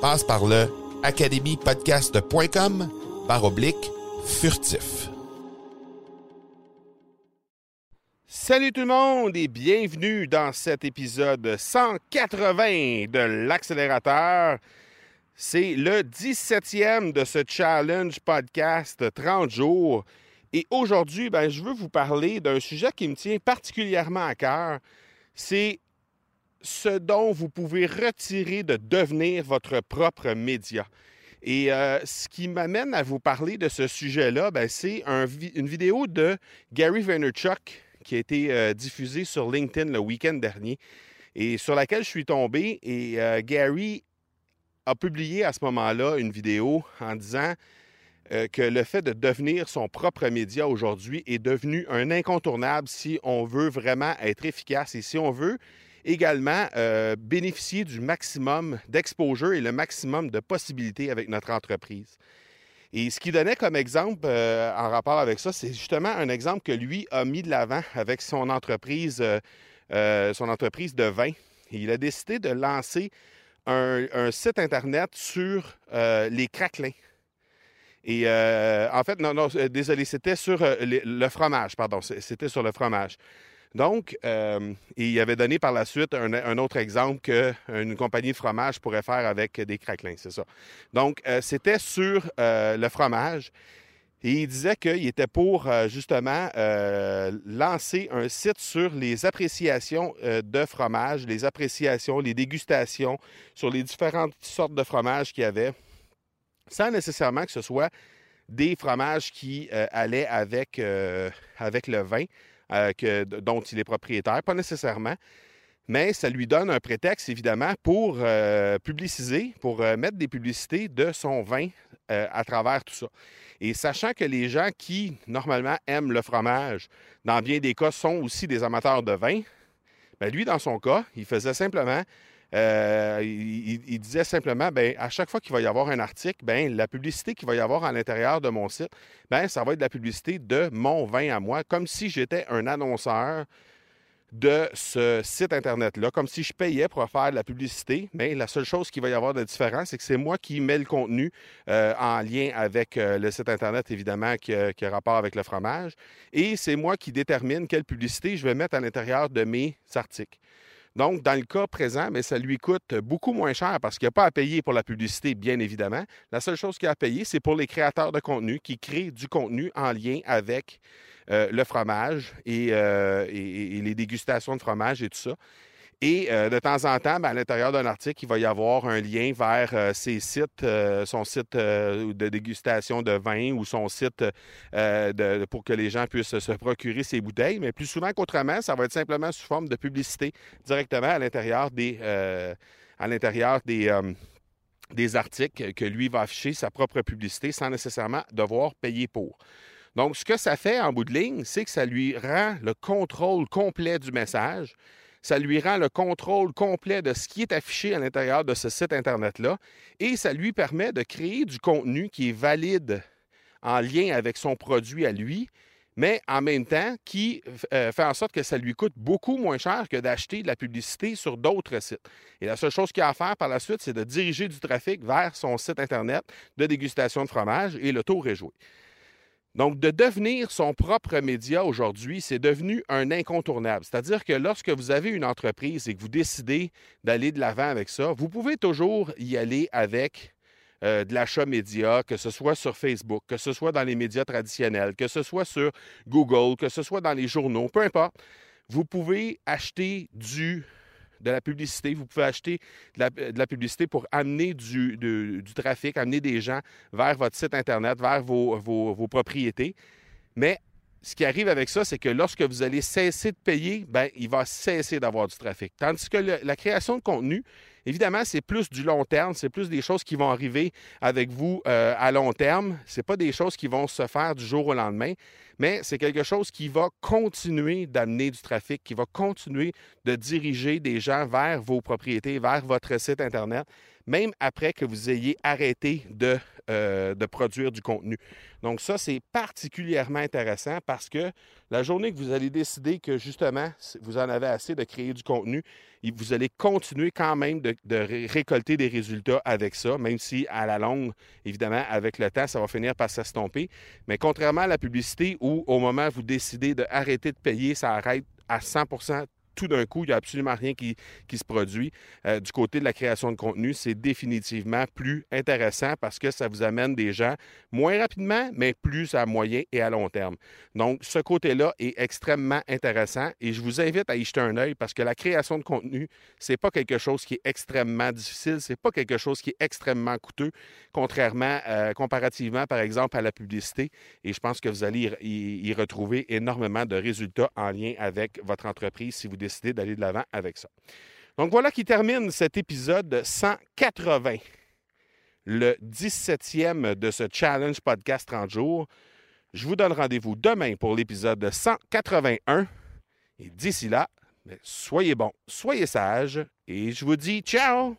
Passe par le academypodcast.com par oblique furtif. Salut tout le monde et bienvenue dans cet épisode 180 de l'accélérateur. C'est le 17e de ce challenge podcast 30 jours. Et aujourd'hui, ben, je veux vous parler d'un sujet qui me tient particulièrement à cœur. C'est ce dont vous pouvez retirer de devenir votre propre média. Et euh, ce qui m'amène à vous parler de ce sujet-là, ben, c'est une vidéo de Gary Vaynerchuk qui a été euh, diffusée sur LinkedIn le week-end dernier et sur laquelle je suis tombé. Et euh, Gary a publié à ce moment-là une vidéo en disant que le fait de devenir son propre média aujourd'hui est devenu un incontournable si on veut vraiment être efficace et si on veut également euh, bénéficier du maximum d'exposure et le maximum de possibilités avec notre entreprise. Et ce qu'il donnait comme exemple euh, en rapport avec ça, c'est justement un exemple que lui a mis de l'avant avec son entreprise, euh, son entreprise de vin. il a décidé de lancer un, site Internet sur les craquelins. Et en fait, non, non, désolé, c'était sur le fromage, pardon, c'était sur le fromage. Donc, euh, il avait donné par la suite un, autre exemple qu'une compagnie de fromage pourrait faire avec des craquelins, c'est ça. Donc, euh, c'était sur euh, le fromage. Et il disait qu'il était pour justement lancer un site sur les appréciations de fromage, les appréciations, les dégustations sur les différentes sortes de fromages qu'il y avait, sans nécessairement que ce soit des fromages qui allaient avec, avec le vin, euh, dont il est propriétaire, pas nécessairement, mais ça lui donne un prétexte, évidemment, pour euh, publiciser, pour euh, mettre des publicités de son vin à travers tout ça. Et sachant que les gens qui, normalement, aiment le fromage, dans bien des cas, sont aussi des amateurs de vin, bien, lui, dans son cas, il faisait simplement euh, il, disait simplement, ben, à chaque fois qu'il va y avoir un article, ben, la publicité qu'il va y avoir à l'intérieur de mon site, ben, ça va être la publicité de mon vin à moi, comme si j'étais un annonceur de ce site Internet-là, comme si je payais pour faire de la publicité, mais la seule chose qu'il va y avoir de différent, c'est que c'est moi qui mets le contenu euh, en lien avec euh, le site Internet, évidemment, qui, qui, a rapport avec le fromage, et c'est moi qui détermine quelle publicité je vais mettre à l'intérieur de mes articles. Donc, dans le cas présent, mais ça lui coûte beaucoup moins cher parce qu'il n'y a pas à payer pour la publicité, bien évidemment. La seule chose qu'il a à payer, c'est pour les créateurs de contenu qui créent du contenu en lien avec euh, le fromage euh, et, les dégustations de fromage et tout ça. Et euh, de temps en temps, ben, à l'intérieur d'un article, il va y avoir un lien vers euh, ses sites, euh, son site de dégustation de vin ou son site pour que les gens puissent se procurer ses bouteilles. Mais plus souvent qu'autrement, ça va être simplement sous forme de publicité directement à l'intérieur des, à l'intérieur des, des articles que lui va afficher sa propre publicité sans nécessairement devoir payer pour. Donc, ce que ça fait en bout de ligne, c'est que ça lui rend le contrôle complet du message ça lui rend le contrôle complet de ce qui est affiché à l'intérieur de ce site Internet-là et ça lui permet de créer du contenu qui est valide en lien avec son produit à lui, mais en même temps qui euh, fait en sorte que ça lui coûte beaucoup moins cher que d'acheter de la publicité sur d'autres sites. Et la seule chose qu'il a à faire par la suite, c'est de diriger du trafic vers son site Internet de dégustation de fromage et le tour est joué. Donc, de devenir son propre média aujourd'hui, c'est devenu un incontournable. C'est-à-dire que lorsque vous avez une entreprise et que vous décidez d'aller de l'avant avec ça, vous pouvez toujours y aller avec euh, de l'achat média, que ce soit sur Facebook, que ce soit dans les médias traditionnels, que ce soit sur Google, que ce soit dans les journaux, peu importe. Vous pouvez acheter du de la publicité. Vous pouvez acheter de la, publicité pour amener du, du, trafic, amener des gens vers votre site Internet, vers vos, vos, propriétés. Mais ce qui arrive avec ça, c'est que lorsque vous allez cesser de payer, ben, il va cesser d'avoir du trafic. Tandis que la création de contenu, évidemment, c'est plus du long terme, c'est plus des choses qui vont arriver avec vous euh, à long terme. Ce pas des choses qui vont se faire du jour au lendemain mais c'est quelque chose qui va continuer d'amener du trafic, qui va continuer de diriger des gens vers vos propriétés, vers votre site Internet, même après que vous ayez arrêté de, euh, de produire du contenu. Donc ça, c'est particulièrement intéressant parce que la journée que vous allez décider que justement, vous en avez assez de créer du contenu, vous allez continuer quand même de, récolter des résultats avec ça, même si à la longue, évidemment, avec le temps, ça va finir par s'estomper. Mais contrairement à la publicité où au moment où vous décidez d'arrêter de payer, ça arrête à 100 tout d'un coup, il n'y a absolument rien qui, se produit. Euh, du côté de la création de contenu, c'est définitivement plus intéressant parce que ça vous amène des gens moins rapidement, mais plus à moyen et à long terme. Donc, ce côté-là est extrêmement intéressant et je vous invite à y jeter un œil parce que la création de contenu, c'est pas quelque chose qui est extrêmement difficile, c'est pas quelque chose qui est extrêmement coûteux, contrairement, euh, comparativement, par exemple, à la publicité. Et je pense que vous allez y, y retrouver énormément de résultats en lien avec votre entreprise si vous décidez d'aller de l'avant avec ça. Donc voilà qui termine cet épisode 180, le 17e de ce challenge podcast 30 jours. Je vous donne rendez-vous demain pour l'épisode 181. Et d'ici là, ben, soyez bons, soyez sages et je vous dis ciao!